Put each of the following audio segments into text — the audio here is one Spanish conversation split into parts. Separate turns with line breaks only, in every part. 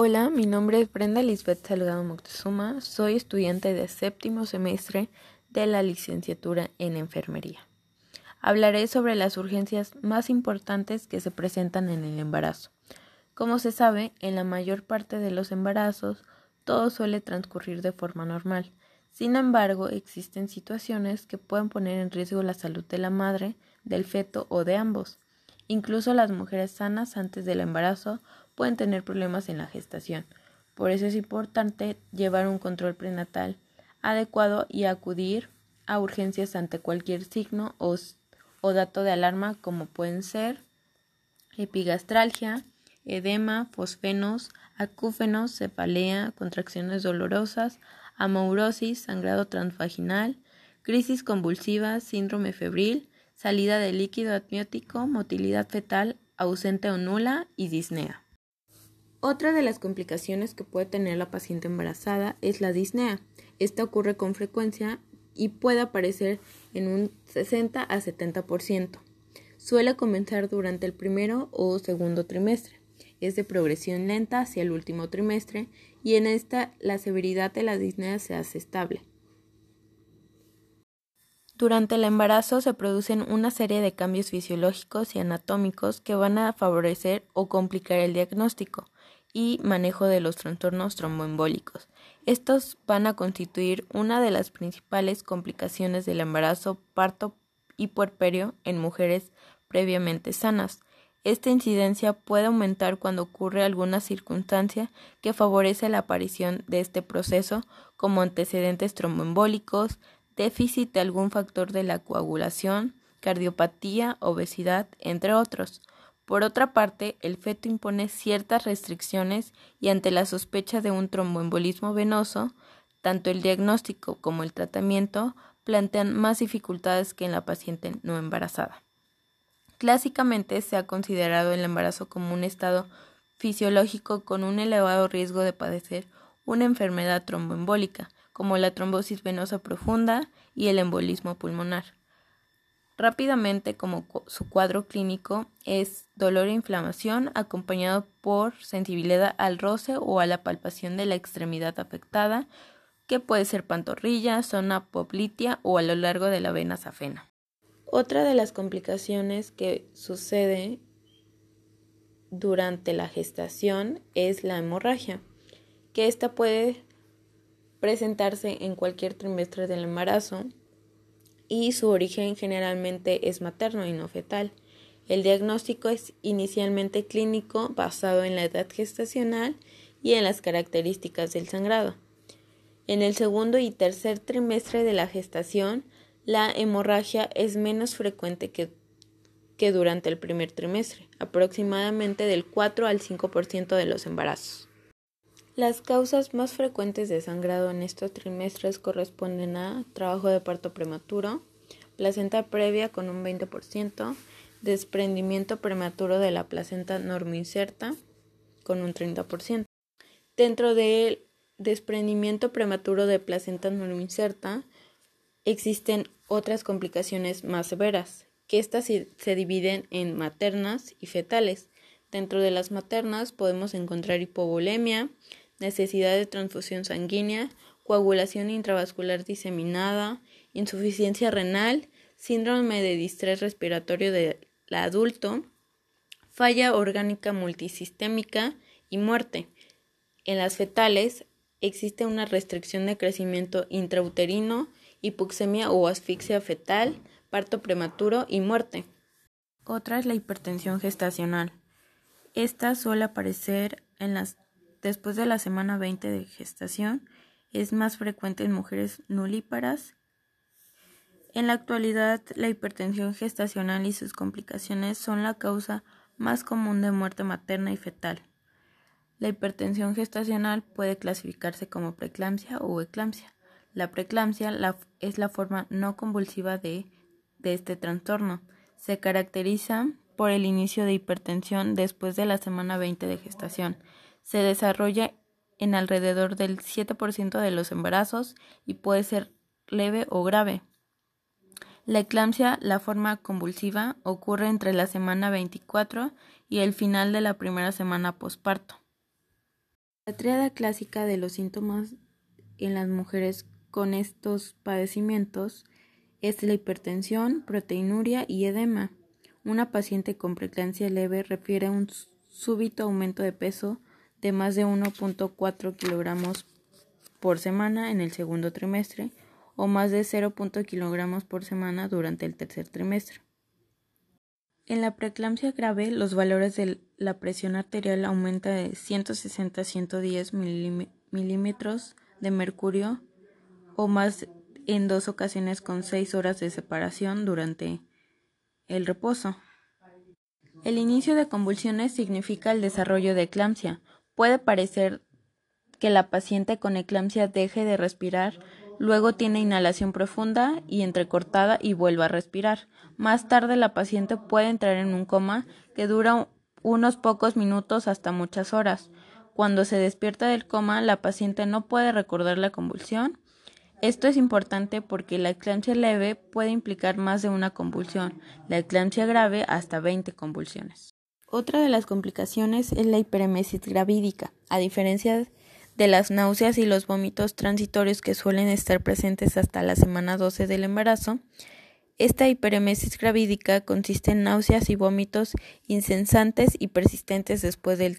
Hola, mi nombre es Brenda Lisbeth Salgado Moctezuma, soy estudiante de séptimo semestre de la licenciatura en enfermería. Hablaré sobre las urgencias más importantes que se presentan en el embarazo. Como se sabe, en la mayor parte de los embarazos todo suele transcurrir de forma normal. Sin embargo, existen situaciones que pueden poner en riesgo la salud de la madre, del feto o de ambos. Incluso las mujeres sanas antes del embarazo pueden tener problemas en la gestación. Por eso es importante llevar un control prenatal adecuado y acudir a urgencias ante cualquier signo o, dato de alarma como pueden ser epigastralgia, edema, fosfenos, acúfenos, cefalea, contracciones dolorosas, amaurosis, sangrado transvaginal, crisis convulsiva, síndrome febril, salida de líquido amniótico, motilidad fetal ausente o nula y disnea. Otra de las complicaciones que puede tener la paciente embarazada es la disnea. Esta ocurre con frecuencia y puede aparecer en un 60 a 70%. Suele comenzar durante el primero o segundo trimestre. Es de progresión lenta hacia el último trimestre y en esta la severidad de la disnea se hace estable. Durante el embarazo se producen una serie de cambios fisiológicos y anatómicos que van a favorecer o complicar el diagnóstico y manejo de los trastornos tromboembólicos. Estos van a constituir una de las principales complicaciones del embarazo, parto y puerperio en mujeres previamente sanas. Esta incidencia puede aumentar cuando ocurre alguna circunstancia que favorece la aparición de este proceso, como antecedentes tromboembólicos, déficit de algún factor de la coagulación, cardiopatía, obesidad, entre otros. Por otra parte, el feto impone ciertas restricciones y ante la sospecha de un tromboembolismo venoso, tanto el diagnóstico como el tratamiento plantean más dificultades que en la paciente no embarazada. Clásicamente se ha considerado el embarazo como un estado fisiológico con un elevado riesgo de padecer una enfermedad tromboembólica, como la trombosis venosa profunda y el embolismo pulmonar. Rápidamente, como su cuadro clínico es dolor e inflamación acompañado por sensibilidad al roce o a la palpación de la extremidad afectada, que puede ser pantorrilla, zona poplitea o a lo largo de la vena safena. Otra de las complicaciones que sucede durante la gestación es la hemorragia, que esta puede presentarse en cualquier trimestre del embarazo y su origen generalmente es materno y no fetal. El diagnóstico es inicialmente clínico basado en la edad gestacional y en las características del sangrado. En el segundo y tercer trimestre de la gestación, la hemorragia es menos frecuente que, durante el primer trimestre, aproximadamente del 4 al 5% de los embarazos. Las causas más frecuentes de sangrado en estos trimestres corresponden a trabajo de parto prematuro, placenta previa con un 20%, desprendimiento prematuro de la placenta normoinserta con un 30%. Dentro del desprendimiento prematuro de placenta normoinserta existen otras complicaciones más severas, que estas se dividen en maternas y fetales. Dentro de las maternas podemos encontrar hipovolemia, necesidad de transfusión sanguínea, coagulación intravascular diseminada, insuficiencia renal, síndrome de distrés respiratorio del adulto, falla orgánica multisistémica y muerte. En las fetales existe una restricción de crecimiento intrauterino, hipoxemia o asfixia fetal, parto prematuro y muerte. Otra es la hipertensión gestacional. Esta suele aparecer en las después de la semana 20 de gestación, es más frecuente en mujeres nulíparas. En la actualidad, la hipertensión gestacional y sus complicaciones son la causa más común de muerte materna y fetal. La hipertensión gestacional puede clasificarse como preeclampsia o eclampsia. La preeclampsia es la forma no convulsiva de, este trastorno. Se caracteriza por el inicio de hipertensión después de la semana 20 de gestación se desarrolla en alrededor del 7% de los embarazos y puede ser leve o grave. La eclampsia, la forma convulsiva, ocurre entre la semana 24 y el final de la primera semana posparto. La triada clásica de los síntomas en las mujeres con estos padecimientos es la hipertensión, proteinuria y edema. Una paciente con preeclampsia leve refiere un súbito aumento de peso de más de 1.4 kilogramos por semana en el segundo trimestre o más de 0.0 kilogramos por semana durante el tercer trimestre. En la preeclampsia grave, los valores de la presión arterial aumentan de 160 a 110 milímetros de mercurio o más en dos ocasiones con seis horas de separación durante el reposo. El inicio de convulsiones significa el desarrollo de eclampsia. Puede parecer que la paciente con eclampsia deje de respirar, luego tiene inhalación profunda y entrecortada y vuelve a respirar. Más tarde la paciente puede entrar en un coma que dura unos pocos minutos hasta muchas horas. Cuando se despierta del coma, la paciente no puede recordar la convulsión. Esto es importante porque la eclampsia leve puede implicar más de una convulsión, la eclampsia grave hasta 20 convulsiones. Otra de las complicaciones es la hiperemesis gravídica. A diferencia de las náuseas y los vómitos transitorios que suelen estar presentes hasta la semana 12 del embarazo, esta hiperemesis gravídica consiste en náuseas y vómitos incesantes y persistentes después del,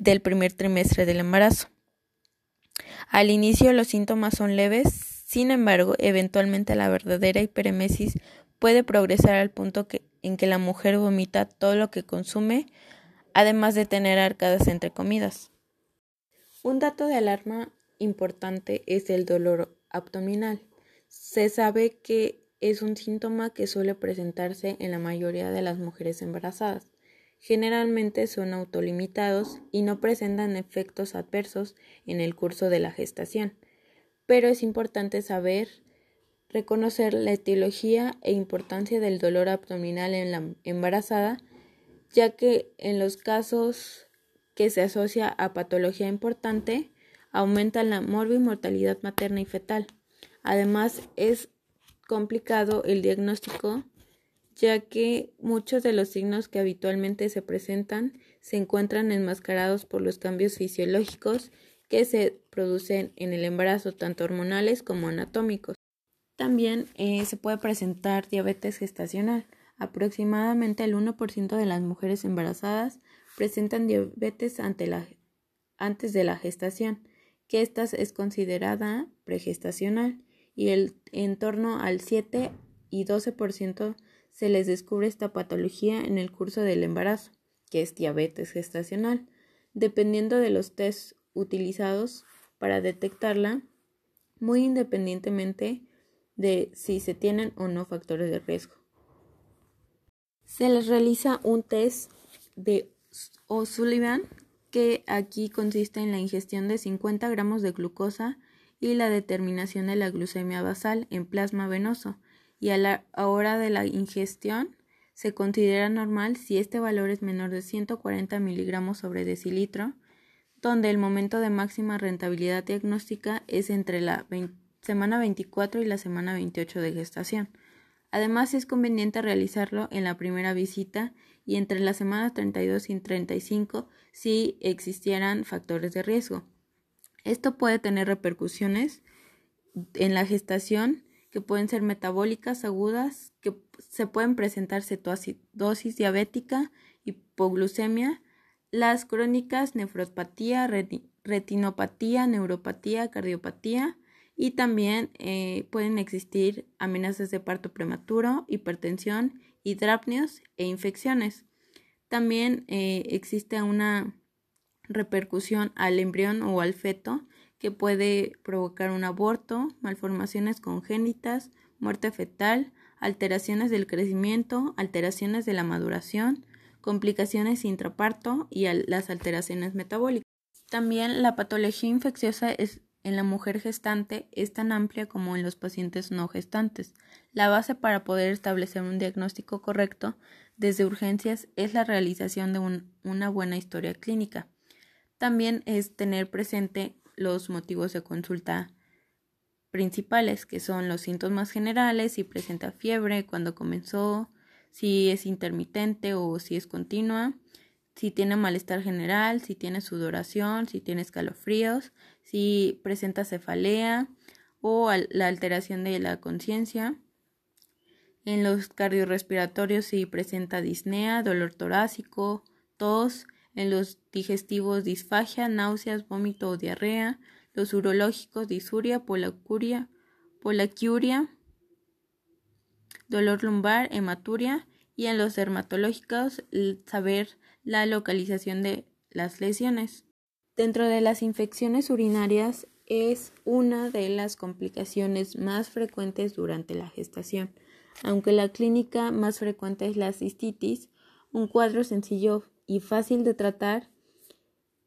del primer trimestre del embarazo. Al inicio los síntomas son leves, sin embargo, eventualmente la verdadera hiperemesis puede progresar al punto en que la mujer vomita todo lo que consume, además de tener arcadas entre comidas. Un dato de alarma importante es el dolor abdominal. Se sabe que es un síntoma que suele presentarse en la mayoría de las mujeres embarazadas. Generalmente son autolimitados y no presentan efectos adversos en el curso de la gestación, pero es importante saber reconocer la etiología e importancia del dolor abdominal en la embarazada, ya que en los casos que se asocia a patología importante, aumenta la mortalidad materna y fetal. Además, es complicado el diagnóstico, ya que muchos de los signos que habitualmente se presentan se encuentran enmascarados por los cambios fisiológicos que se producen en el embarazo, tanto hormonales como anatómicos. También eh, se puede presentar diabetes gestacional. Aproximadamente el 1% de las mujeres embarazadas presentan diabetes antes de la gestación, que esta es considerada pregestacional, y el, en torno al 7 y 12% se les descubre esta patología en el curso del embarazo, que es diabetes gestacional. Dependiendo de los tests utilizados para detectarla, muy independientemente de si se tienen o no factores de riesgo. Se les realiza un test de O'Sullivan, que aquí consiste en la ingestión de 50 gramos de glucosa y la determinación de la glucemia basal en plasma venoso, y a la hora de la ingestión se considera normal si este valor es menor de 140 miligramos sobre decilitro, donde el momento de máxima rentabilidad diagnóstica es entre la semana 24 y la semana 28 de gestación. Además, es conveniente realizarlo en la primera visita y entre las semanas 32 y 35 si existieran factores de riesgo. Esto puede tener repercusiones en la gestación que pueden ser metabólicas agudas, que se pueden presentar cetoacidosis diabética, hipoglucemia, las crónicas nefropatía, retinopatía, neuropatía, cardiopatía y también eh, pueden existir amenazas de parto prematuro, hipertensión hidrápneos e infecciones. También eh, existe una repercusión al embrión o al feto que puede provocar un aborto, malformaciones congénitas, muerte fetal, alteraciones del crecimiento, alteraciones de la maduración, complicaciones intraparto y las alteraciones metabólicas. También la patología infecciosa es en la mujer gestante es tan amplia como en los pacientes no gestantes. La base para poder establecer un diagnóstico correcto desde urgencias es la realización de una buena historia clínica. También es tener presente los motivos de consulta principales, que son los síntomas generales, si presenta fiebre, cuando comenzó, si es intermitente o si es continua, si tiene malestar general, si tiene sudoración, si tiene escalofríos, si presenta cefalea o la alteración de la conciencia. En los cardiorrespiratorios si presenta disnea, dolor torácico, tos. En los digestivos disfagia, náuseas, vómito o diarrea. Los urológicos disuria, polacuria, polaquiuria, dolor lumbar, hematuria. Y en los dermatológicos saber la localización de las lesiones. Dentro de las infecciones urinarias es una de las complicaciones más frecuentes durante la gestación. Aunque la clínica más frecuente es la cistitis, un cuadro sencillo y fácil de tratar,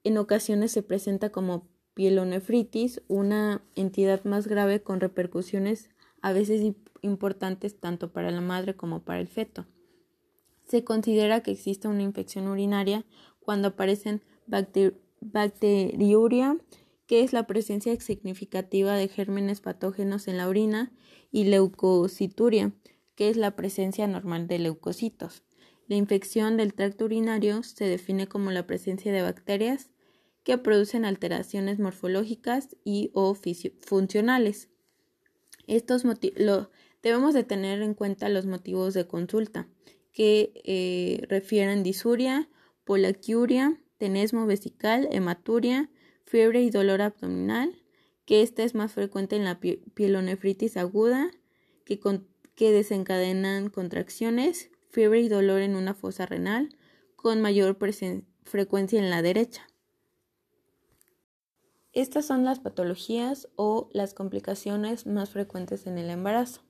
en ocasiones se presenta como pielonefritis, una entidad más grave con repercusiones a veces importantes tanto para la madre como para el feto. Se considera que existe una infección urinaria cuando aparecen bacteriuria, que es la presencia significativa de gérmenes patógenos en la orina, y leucocituria, que es la presencia normal de leucocitos. La infección del tracto urinario se define como la presencia de bacterias que producen alteraciones morfológicas y o funcionales. Estos debemos de tener en cuenta los motivos de consulta que eh, refieren disuria, polaquiuria, tenesmo vesical, hematuria, fiebre y dolor abdominal, que esta es más frecuente en la pielonefritis aguda, que, que desencadenan contracciones, fiebre y dolor en una fosa renal, con mayor frecuencia en la derecha. Estas son las patologías o las complicaciones más frecuentes en el embarazo.